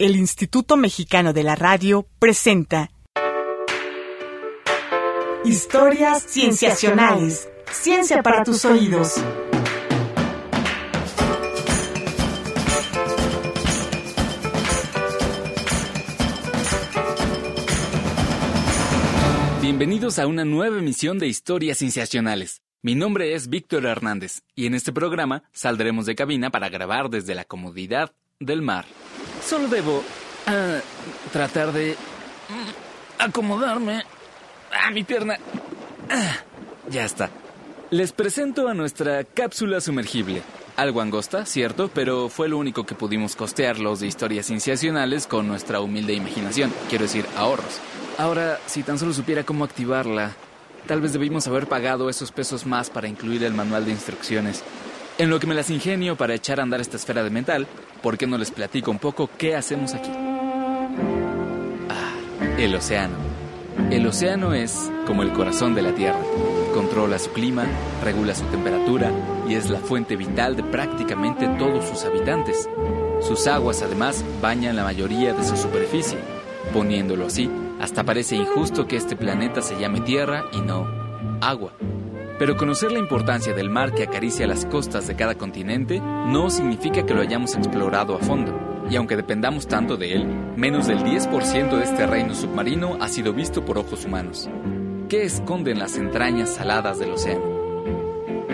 el Instituto Mexicano de la Radio presenta Historias Cienciacionales. Ciencia para tus oídos. Bienvenidos a una nueva emisión de Historias Cienciacionales. Mi nombre es Víctor Hernández y en este programa saldremos de cabina para grabar desde la comodidad del mar. Solo debo ah, tratar de acomodarme a mi pierna. Ah, ya está. Les presento a nuestra cápsula sumergible. Algo angosta, cierto, pero fue lo único que pudimos costear los de historias cienciacionales con nuestra humilde imaginación, quiero decir, ahorros. Ahora, si tan solo supiera cómo activarla, Tal vez debimos haber pagado esos pesos más para incluir el manual de instrucciones. En lo que me las ingenio para echar a andar esta esfera de metal, ¿por qué no les platico un poco qué hacemos aquí? Ah, el océano. El océano es como el corazón de la Tierra. Controla su clima, regula su temperatura y es la fuente vital de prácticamente todos sus habitantes. Sus aguas además bañan la mayoría de su superficie. Poniéndolo así, hasta parece injusto que este planeta se llame Tierra y no agua. Pero conocer la importancia del mar que acaricia las costas de cada continente no significa que lo hayamos explorado a fondo. Y aunque dependamos tanto de él, menos del 10% de este reino submarino ha sido visto por ojos humanos. ¿Qué esconden las entrañas saladas del océano?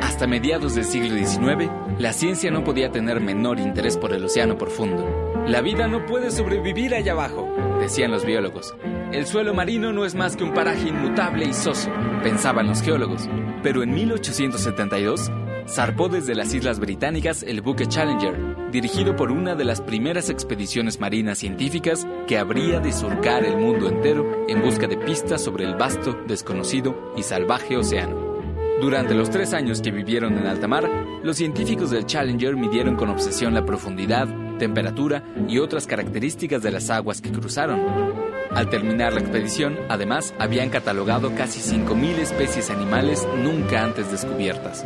Hasta mediados del siglo XIX, la ciencia no podía tener menor interés por el océano profundo. La vida no puede sobrevivir allá abajo, decían los biólogos. El suelo marino no es más que un paraje inmutable y soso, pensaban los geólogos. Pero en 1872 zarpó desde las Islas Británicas el buque Challenger, dirigido por una de las primeras expediciones marinas científicas que habría de surcar el mundo entero en busca de pistas sobre el vasto, desconocido y salvaje océano. Durante los tres años que vivieron en alta mar, los científicos del Challenger midieron con obsesión la profundidad, temperatura y otras características de las aguas que cruzaron. Al terminar la expedición, además, habían catalogado casi 5.000 especies animales nunca antes descubiertas.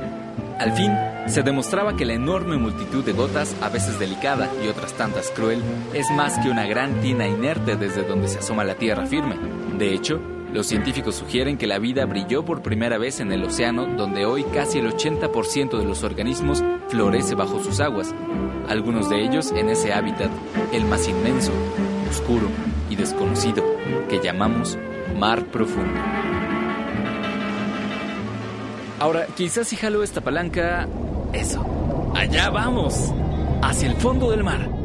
Al fin, se demostraba que la enorme multitud de gotas, a veces delicada y otras tantas cruel, es más que una gran tina inerte desde donde se asoma la tierra firme. De hecho, los científicos sugieren que la vida brilló por primera vez en el océano, donde hoy casi el 80% de los organismos florece bajo sus aguas, algunos de ellos en ese hábitat, el más inmenso, oscuro y desconocido, que llamamos mar profundo. Ahora, quizás si jalo esta palanca... Eso. Allá vamos. Hacia el fondo del mar.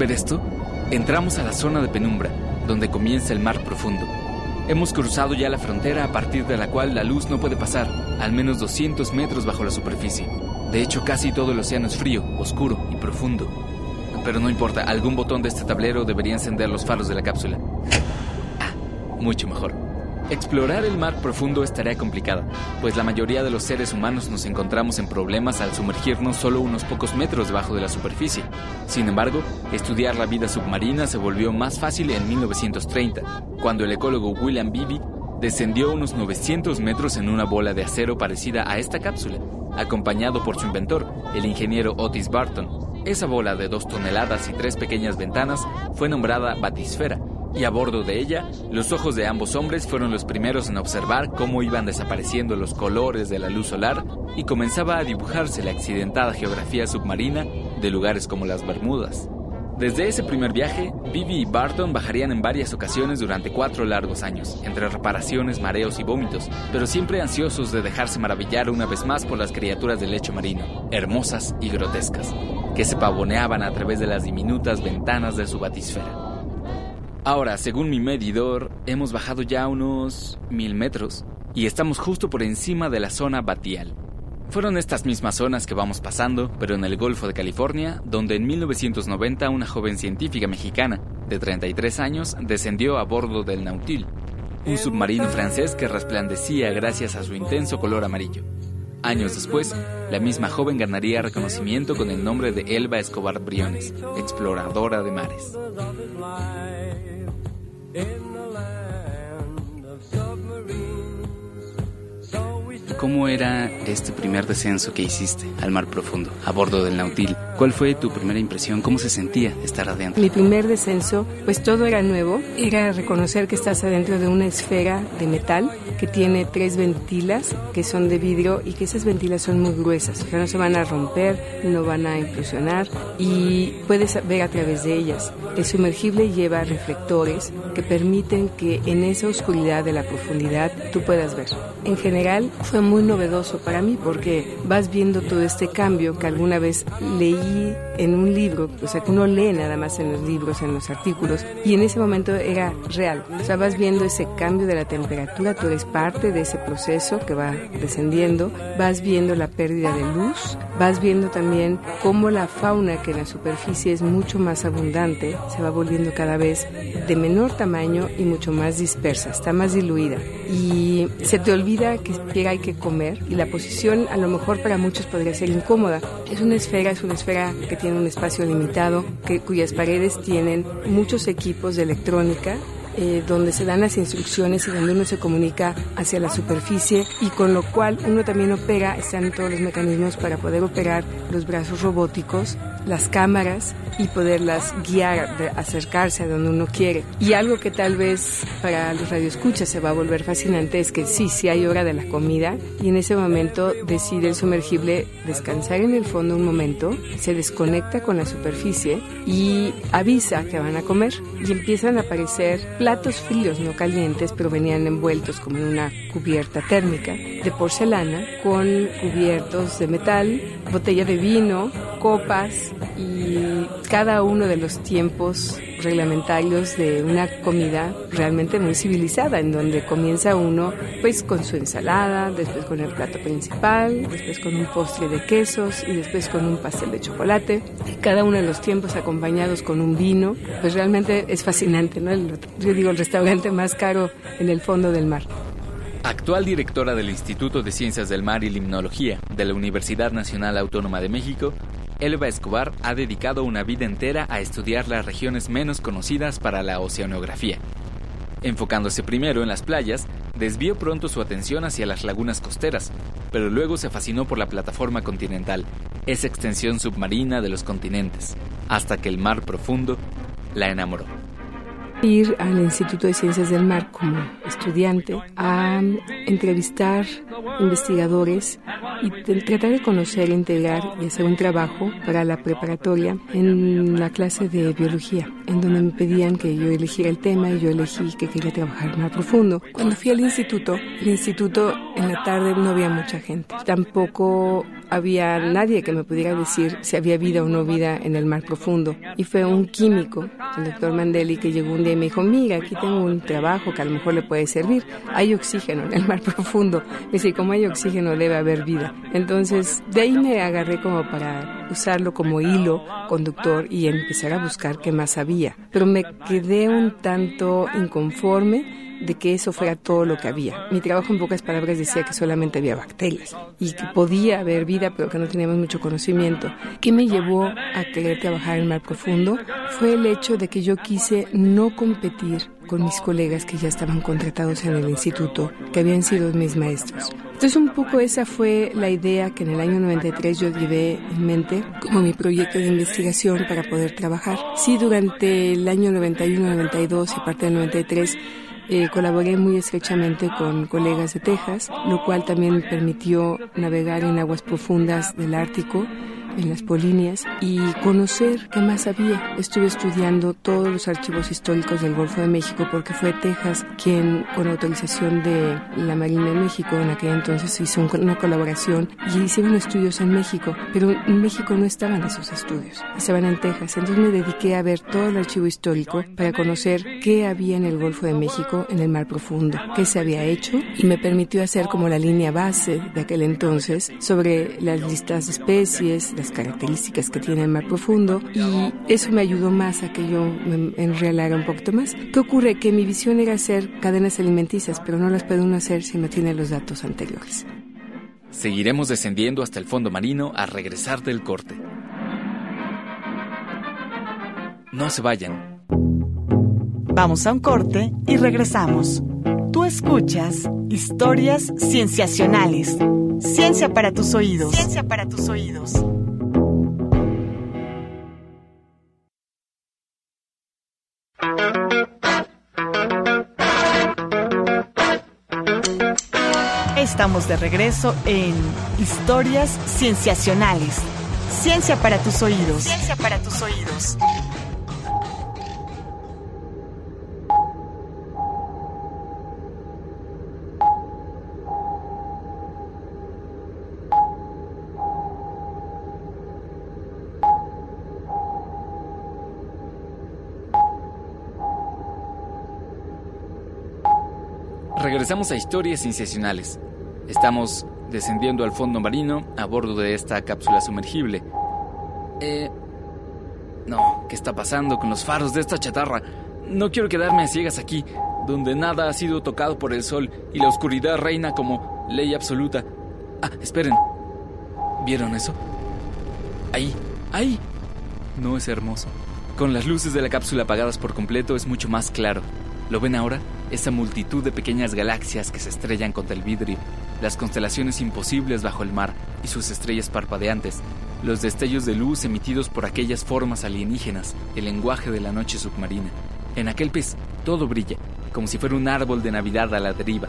Ver esto? Entramos a la zona de penumbra, donde comienza el mar profundo. Hemos cruzado ya la frontera a partir de la cual la luz no puede pasar, al menos 200 metros bajo la superficie. De hecho, casi todo el océano es frío, oscuro y profundo. Pero no importa, algún botón de este tablero debería encender los faros de la cápsula. Ah, mucho mejor. Explorar el mar profundo es tarea complicada, pues la mayoría de los seres humanos nos encontramos en problemas al sumergirnos solo unos pocos metros debajo de la superficie. Sin embargo, estudiar la vida submarina se volvió más fácil en 1930, cuando el ecólogo William Beebe descendió unos 900 metros en una bola de acero parecida a esta cápsula, acompañado por su inventor, el ingeniero Otis Barton. Esa bola de dos toneladas y tres pequeñas ventanas fue nombrada batisfera y a bordo de ella, los ojos de ambos hombres fueron los primeros en observar cómo iban desapareciendo los colores de la luz solar y comenzaba a dibujarse la accidentada geografía submarina de lugares como las Bermudas. Desde ese primer viaje, Vivi y Barton bajarían en varias ocasiones durante cuatro largos años, entre reparaciones, mareos y vómitos, pero siempre ansiosos de dejarse maravillar una vez más por las criaturas del lecho marino, hermosas y grotescas, que se pavoneaban a través de las diminutas ventanas de su batisfera. Ahora, según mi medidor, hemos bajado ya unos mil metros y estamos justo por encima de la zona batial. Fueron estas mismas zonas que vamos pasando, pero en el Golfo de California, donde en 1990 una joven científica mexicana de 33 años descendió a bordo del Nautil, un submarino francés que resplandecía gracias a su intenso color amarillo. Años después, la misma joven ganaría reconocimiento con el nombre de Elba Escobar Briones, exploradora de mares. ¿Cómo era este primer descenso que hiciste al mar profundo, a bordo del Nautil? ¿Cuál fue tu primera impresión? ¿Cómo se sentía estar adentro? Mi primer descenso, pues todo era nuevo. Era reconocer que estás adentro de una esfera de metal que tiene tres ventilas que son de vidrio y que esas ventilas son muy gruesas. O sea, no se van a romper, no van a implosionar y puedes ver a través de ellas. El sumergible lleva reflectores que permiten que en esa oscuridad de la profundidad tú puedas ver. En general fue muy novedoso para mí porque vas viendo todo este cambio que alguna vez leí en un libro, o sea, que uno lee nada más en los libros, en los artículos, y en ese momento era real. O sea, vas viendo ese cambio de la temperatura, tú eres parte de ese proceso que va descendiendo, vas viendo la pérdida de luz, vas viendo también cómo la fauna que en la superficie es mucho más abundante se va volviendo cada vez de menor tamaño y mucho más dispersa, está más diluida. Y se te olvida que hay que comer y la posición a lo mejor para muchos podría ser incómoda. Es una esfera, es una esfera que tiene un espacio limitado, que, cuyas paredes tienen muchos equipos de electrónica eh, donde se dan las instrucciones y donde uno se comunica hacia la superficie y con lo cual uno también opera, están todos los mecanismos para poder operar los brazos robóticos, las cámaras y poderlas guiar, acercarse a donde uno quiere. Y algo que tal vez para los radioescuchas se va a volver fascinante es que sí, sí hay hora de la comida y en ese momento decide el sumergible descansar en el fondo un momento, se desconecta con la superficie y avisa que van a comer y empiezan a aparecer fríos, no calientes, pero venían envueltos como en una cubierta térmica de porcelana con cubiertos de metal, botella de vino, copas y cada uno de los tiempos reglamentarios de una comida realmente muy civilizada, en donde comienza uno pues con su ensalada, después con el plato principal, después con un postre de quesos y después con un pastel de chocolate. Cada uno de los tiempos acompañados con un vino, pues realmente es fascinante, ¿no? yo digo el restaurante más caro en el fondo del mar. Actual directora del Instituto de Ciencias del Mar y Limnología de la Universidad Nacional Autónoma de México, Elba Escobar ha dedicado una vida entera a estudiar las regiones menos conocidas para la oceanografía. Enfocándose primero en las playas, desvió pronto su atención hacia las lagunas costeras, pero luego se fascinó por la plataforma continental, esa extensión submarina de los continentes, hasta que el mar profundo la enamoró ir al Instituto de Ciencias del Mar como estudiante a entrevistar investigadores y tratar de conocer, integrar y hacer un trabajo para la preparatoria en la clase de biología, en donde me pedían que yo eligiera el tema y yo elegí que quería trabajar más profundo. Cuando fui al instituto, el instituto en la tarde no había mucha gente, tampoco había nadie que me pudiera decir si había vida o no vida en el mar profundo. Y fue un químico, el doctor Mandeli, que llegó un día y me dijo, mira, aquí tengo un trabajo que a lo mejor le puede servir. Hay oxígeno en el mar profundo. Me dice, como hay oxígeno debe haber vida. Entonces, de ahí me agarré como para usarlo como hilo conductor y empezar a buscar qué más había. Pero me quedé un tanto inconforme de que eso fuera todo lo que había. Mi trabajo en pocas palabras decía que solamente había bacterias y que podía haber vida, pero que no teníamos mucho conocimiento. ¿Qué me llevó a querer trabajar en mar profundo? Fue el hecho de que yo quise no competir con mis colegas que ya estaban contratados en el instituto, que habían sido mis maestros. Entonces un poco esa fue la idea que en el año 93 yo llevé en mente como mi proyecto de investigación para poder trabajar. Sí, durante el año 91, 92 y parte del 93 eh, colaboré muy estrechamente con colegas de Texas, lo cual también permitió navegar en aguas profundas del Ártico en las Polineas y conocer qué más había. Estuve estudiando todos los archivos históricos del Golfo de México porque fue Texas quien, con autorización de la Marina de México, en aquel entonces hizo una colaboración y hicieron estudios en México, pero en México no estaban esos estudios, estaban en Texas. Entonces me dediqué a ver todo el archivo histórico para conocer qué había en el Golfo de México, en el Mar Profundo, qué se había hecho y me permitió hacer como la línea base de aquel entonces sobre las listas de especies, las características que tiene el Mar Profundo y eso me ayudó más a que yo me enrealara un poquito más. ¿Qué ocurre? Que mi visión era hacer cadenas alimenticias, pero no las puede uno hacer si no tiene los datos anteriores. Seguiremos descendiendo hasta el fondo marino a regresar del corte. No se vayan. Vamos a un corte y regresamos. Tú escuchas historias cienciacionales. Ciencia para tus oídos. Ciencia para tus oídos. Estamos de regreso en Historias Cienciacionales. Ciencia para tus oídos. Ciencia para tus oídos. Regresamos a historias sensacionales. Estamos descendiendo al fondo marino a bordo de esta cápsula sumergible. Eh... No, ¿qué está pasando con los faros de esta chatarra? No quiero quedarme a ciegas aquí, donde nada ha sido tocado por el sol y la oscuridad reina como ley absoluta. Ah, esperen. ¿Vieron eso? Ahí, ahí. No es hermoso. Con las luces de la cápsula apagadas por completo es mucho más claro. ¿Lo ven ahora? esa multitud de pequeñas galaxias que se estrellan contra el vidrio, las constelaciones imposibles bajo el mar y sus estrellas parpadeantes, los destellos de luz emitidos por aquellas formas alienígenas, el lenguaje de la noche submarina. En aquel pez todo brilla, como si fuera un árbol de Navidad a la deriva,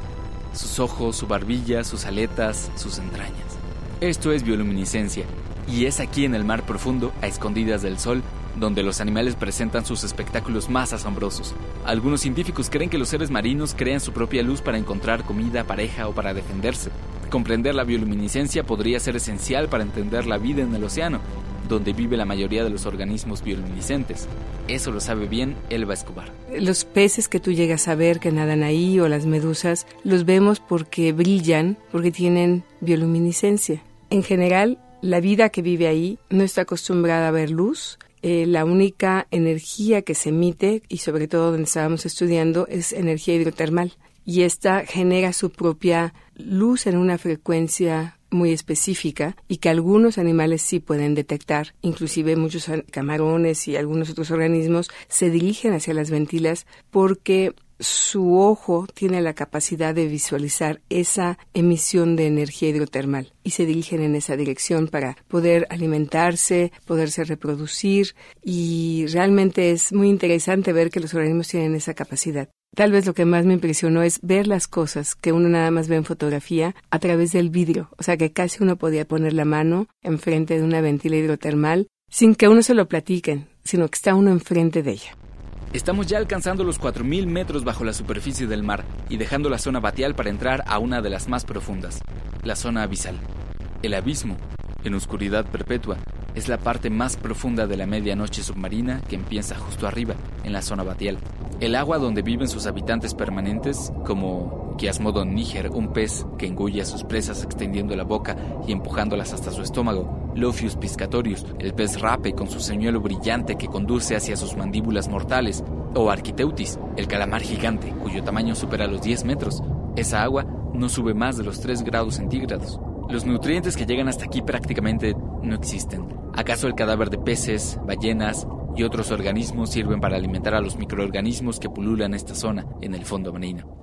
sus ojos, su barbilla, sus aletas, sus entrañas. Esto es bioluminiscencia, y es aquí en el mar profundo, a escondidas del sol, donde los animales presentan sus espectáculos más asombrosos. Algunos científicos creen que los seres marinos crean su propia luz para encontrar comida, pareja o para defenderse. Comprender la bioluminiscencia podría ser esencial para entender la vida en el océano, donde vive la mayoría de los organismos bioluminiscentes. Eso lo sabe bien Elba Escobar. Los peces que tú llegas a ver que nadan ahí o las medusas, los vemos porque brillan, porque tienen bioluminiscencia. En general, la vida que vive ahí no está acostumbrada a ver luz, eh, la única energía que se emite, y sobre todo donde estábamos estudiando, es energía hidrotermal. Y esta genera su propia luz en una frecuencia muy específica y que algunos animales sí pueden detectar. Inclusive muchos camarones y algunos otros organismos se dirigen hacia las ventilas porque su ojo tiene la capacidad de visualizar esa emisión de energía hidrotermal y se dirigen en esa dirección para poder alimentarse, poderse reproducir y realmente es muy interesante ver que los organismos tienen esa capacidad. Tal vez lo que más me impresionó es ver las cosas que uno nada más ve en fotografía a través del vidrio, o sea que casi uno podía poner la mano enfrente de una ventila hidrotermal sin que uno se lo platiquen, sino que está uno enfrente de ella. Estamos ya alcanzando los 4.000 metros bajo la superficie del mar y dejando la zona batial para entrar a una de las más profundas, la zona abisal. El abismo, en oscuridad perpetua, es la parte más profunda de la medianoche submarina que empieza justo arriba, en la zona batial. El agua donde viven sus habitantes permanentes, como Kiasmodon níger, un pez que engulle a sus presas extendiendo la boca y empujándolas hasta su estómago, Lophius piscatorius, el pez rape con su señuelo brillante que conduce hacia sus mandíbulas mortales, o Architeutis, el calamar gigante, cuyo tamaño supera los 10 metros. Esa agua no sube más de los 3 grados centígrados. Los nutrientes que llegan hasta aquí prácticamente no existen. ¿Acaso el cadáver de peces, ballenas y otros organismos sirven para alimentar a los microorganismos que pululan esta zona en el fondo marino?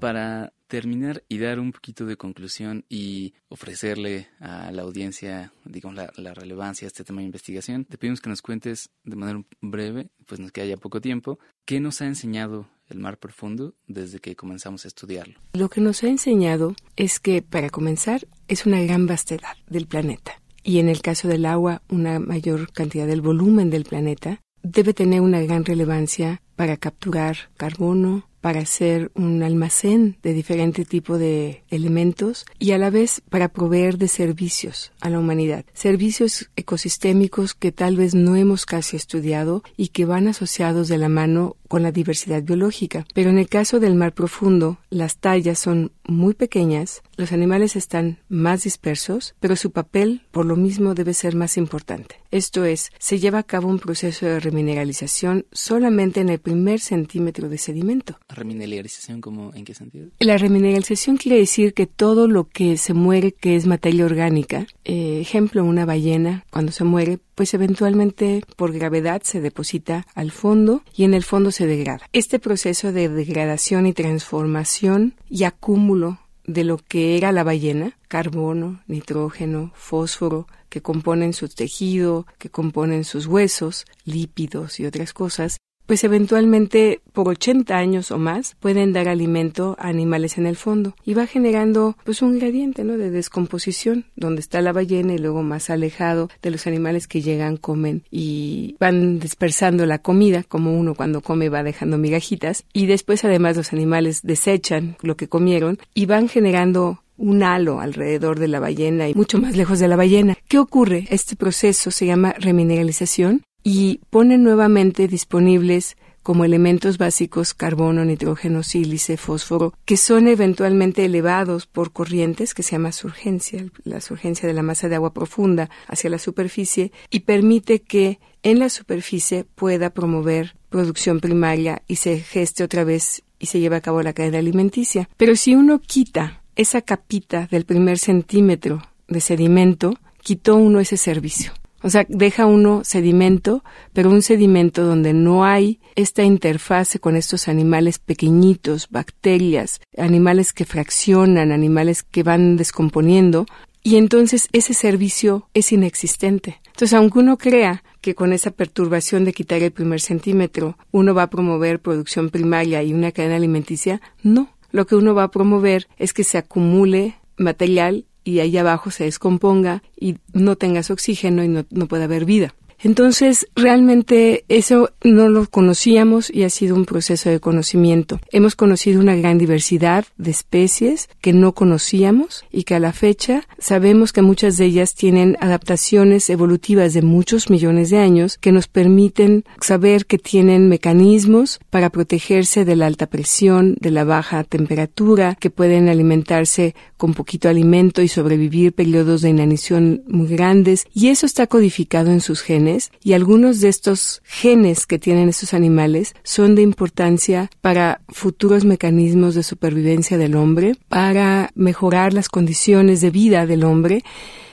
Para terminar y dar un poquito de conclusión y ofrecerle a la audiencia, digamos, la, relevancia de este tema de investigación, te pedimos que nos cuentes de manera breve, pues nos queda ya poco tiempo, qué nos ha enseñado el mar profundo desde que comenzamos a estudiarlo? Lo que nos ha enseñado es que, para comenzar, es una gran vastedad del planeta y en el caso del agua una mayor cantidad del volumen del planeta, debe tener una gran relevancia para capturar carbono, para ser un almacén de diferente tipo de elementos y a la vez para proveer de servicios a la humanidad. Servicios ecosistémicos que tal vez no hemos casi estudiado y que van asociados de la mano con la diversidad biológica. Pero en el caso del mar profundo, las tallas son muy pequeñas, los animales están más dispersos, pero su papel por lo mismo debe ser más importante. Esto es, se lleva a cabo un proceso de remineralización solamente en el primer centímetro de sedimento. ¿Remineralización como en qué sentido? La remineralización quiere decir que todo lo que se muere que es materia orgánica, eh, ejemplo una ballena cuando se muere pues eventualmente por gravedad se deposita al fondo y en el fondo se degrada. Este proceso de degradación y transformación y acúmulo de lo que era la ballena, carbono, nitrógeno, fósforo, que componen su tejido, que componen sus huesos, lípidos y otras cosas, pues eventualmente por 80 años o más pueden dar alimento a animales en el fondo y va generando pues un gradiente ¿no? de descomposición donde está la ballena y luego más alejado de los animales que llegan, comen y van dispersando la comida como uno cuando come va dejando migajitas y después además los animales desechan lo que comieron y van generando un halo alrededor de la ballena y mucho más lejos de la ballena. ¿Qué ocurre? Este proceso se llama remineralización y pone nuevamente disponibles como elementos básicos carbono, nitrógeno, sílice, fósforo, que son eventualmente elevados por corrientes que se llama surgencia, la surgencia de la masa de agua profunda hacia la superficie y permite que en la superficie pueda promover producción primaria y se geste otra vez y se lleve a cabo la cadena alimenticia. Pero si uno quita esa capita del primer centímetro de sedimento, quitó uno ese servicio. O sea, deja uno sedimento, pero un sedimento donde no hay esta interfase con estos animales pequeñitos, bacterias, animales que fraccionan, animales que van descomponiendo, y entonces ese servicio es inexistente. Entonces, aunque uno crea que con esa perturbación de quitar el primer centímetro uno va a promover producción primaria y una cadena alimenticia, no. Lo que uno va a promover es que se acumule material y ahí abajo se descomponga y no tengas oxígeno y no, no pueda haber vida. Entonces, realmente eso no lo conocíamos y ha sido un proceso de conocimiento. Hemos conocido una gran diversidad de especies que no conocíamos y que a la fecha sabemos que muchas de ellas tienen adaptaciones evolutivas de muchos millones de años que nos permiten saber que tienen mecanismos para protegerse de la alta presión, de la baja temperatura, que pueden alimentarse con poquito alimento y sobrevivir periodos de inanición muy grandes y eso está codificado en sus genes y algunos de estos genes que tienen estos animales son de importancia para futuros mecanismos de supervivencia del hombre, para mejorar las condiciones de vida del hombre.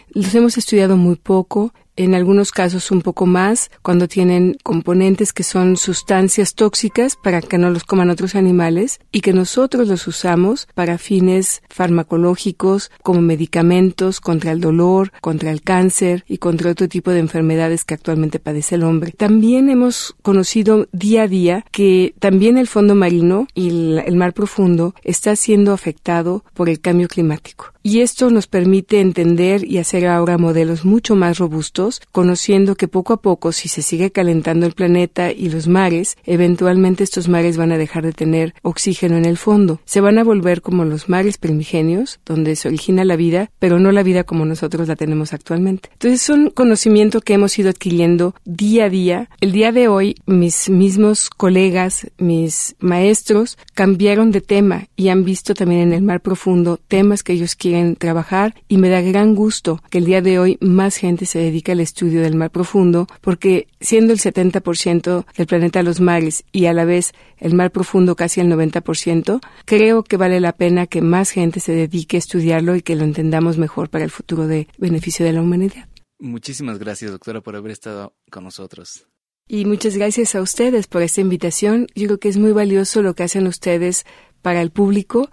Los hemos estudiado muy poco, en algunos casos un poco más, cuando tienen componentes que son sustancias tóxicas para que no los coman otros animales y que nosotros los usamos para fines farmacológicos como medicamentos contra el dolor, contra el cáncer y contra otro tipo de enfermedades que actualmente padece el hombre. También hemos conocido día a día que también el fondo marino y el mar profundo está siendo afectado por el cambio climático. Y esto nos permite entender y hacer ahora modelos mucho más robustos, conociendo que poco a poco, si se sigue calentando el planeta y los mares, eventualmente estos mares van a dejar de tener oxígeno en el fondo. Se van a volver como los mares primigenios, donde se origina la vida, pero no la vida como nosotros la tenemos actualmente. Entonces son conocimiento que hemos ido adquiriendo día a día. El día de hoy, mis mismos colegas, mis maestros, cambiaron de tema y han visto también en el mar profundo temas que ellos quieren trabajar y me da gran gusto que el día de hoy más gente se dedique al estudio del mar profundo porque siendo el 70% del planeta los mares y a la vez el mar profundo casi el 90%, creo que vale la pena que más gente se dedique a estudiarlo y que lo entendamos mejor para el futuro de beneficio de la humanidad. Muchísimas gracias, doctora, por haber estado con nosotros. Y muchas gracias a ustedes por esta invitación. Yo creo que es muy valioso lo que hacen ustedes para el público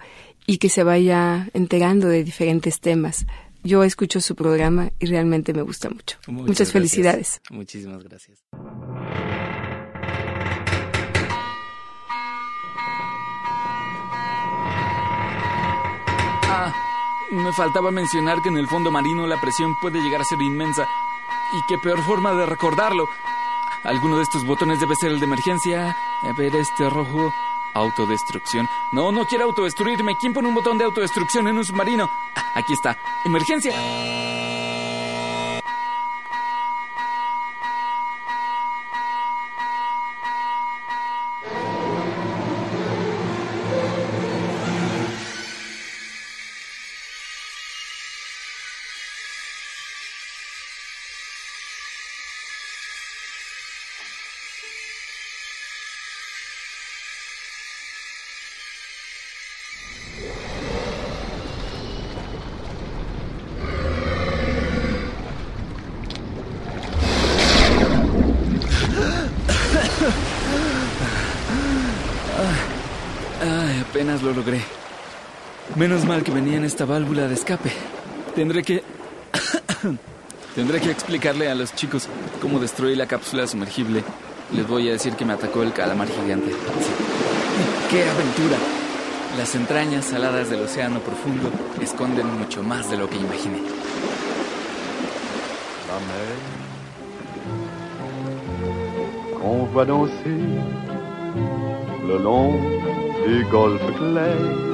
y que se vaya enterando de diferentes temas. Yo escucho su programa y realmente me gusta mucho. Muchas, felicidades. Muchísimas gracias. Ah, Me faltaba mencionar que en el fondo marino la presión puede llegar a ser inmensa. Y qué peor forma de recordarlo. Alguno de estos botones debe ser el de emergencia. A ver, este rojo. Autodestrucción. No, no quiero autodestruirme. ¿Quién pone un botón de autodestrucción en un submarino? Ah, aquí está. Emergencia. Menos mal que venía en esta válvula de escape. Tendré que... Tendré que explicarle a los chicos cómo destruí la cápsula sumergible. Les voy a decir que me atacó el calamar gigante. ¡Qué aventura! Las entrañas saladas del océano profundo esconden mucho más de lo que imaginé. La mer qu'on voit danser le long des golfes clairs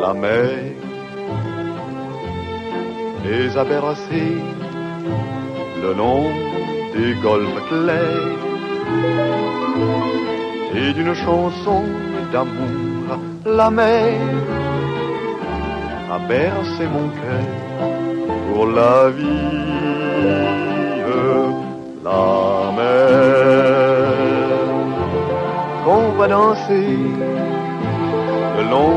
La mer les a le long des golfes clairs et d'une chanson d'amour la mer a bercé mon cœur pour la vie la mer. Qu'on va danser le long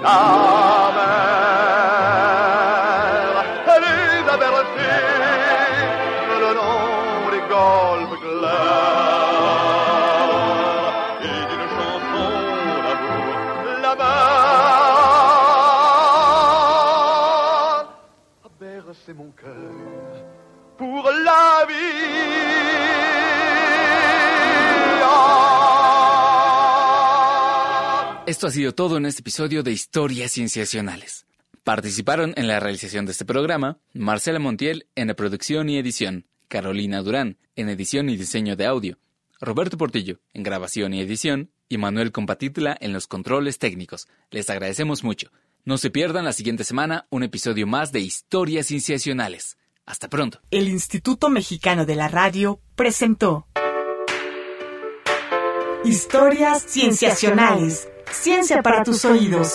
La Esto ha sido todo en este episodio de Historias Cienciacionales. Participaron en la realización de este programa Marcela Montiel en la producción y edición, Carolina Durán en edición y diseño de audio, Roberto Portillo en grabación y edición y Manuel Compatitla en los controles técnicos. Les agradecemos mucho. No se pierdan la siguiente semana un episodio más de Historias Cienciacionales. Hasta pronto. El Instituto Mexicano de la Radio presentó Historias Cienciacionales. Ciencia para tus oídos.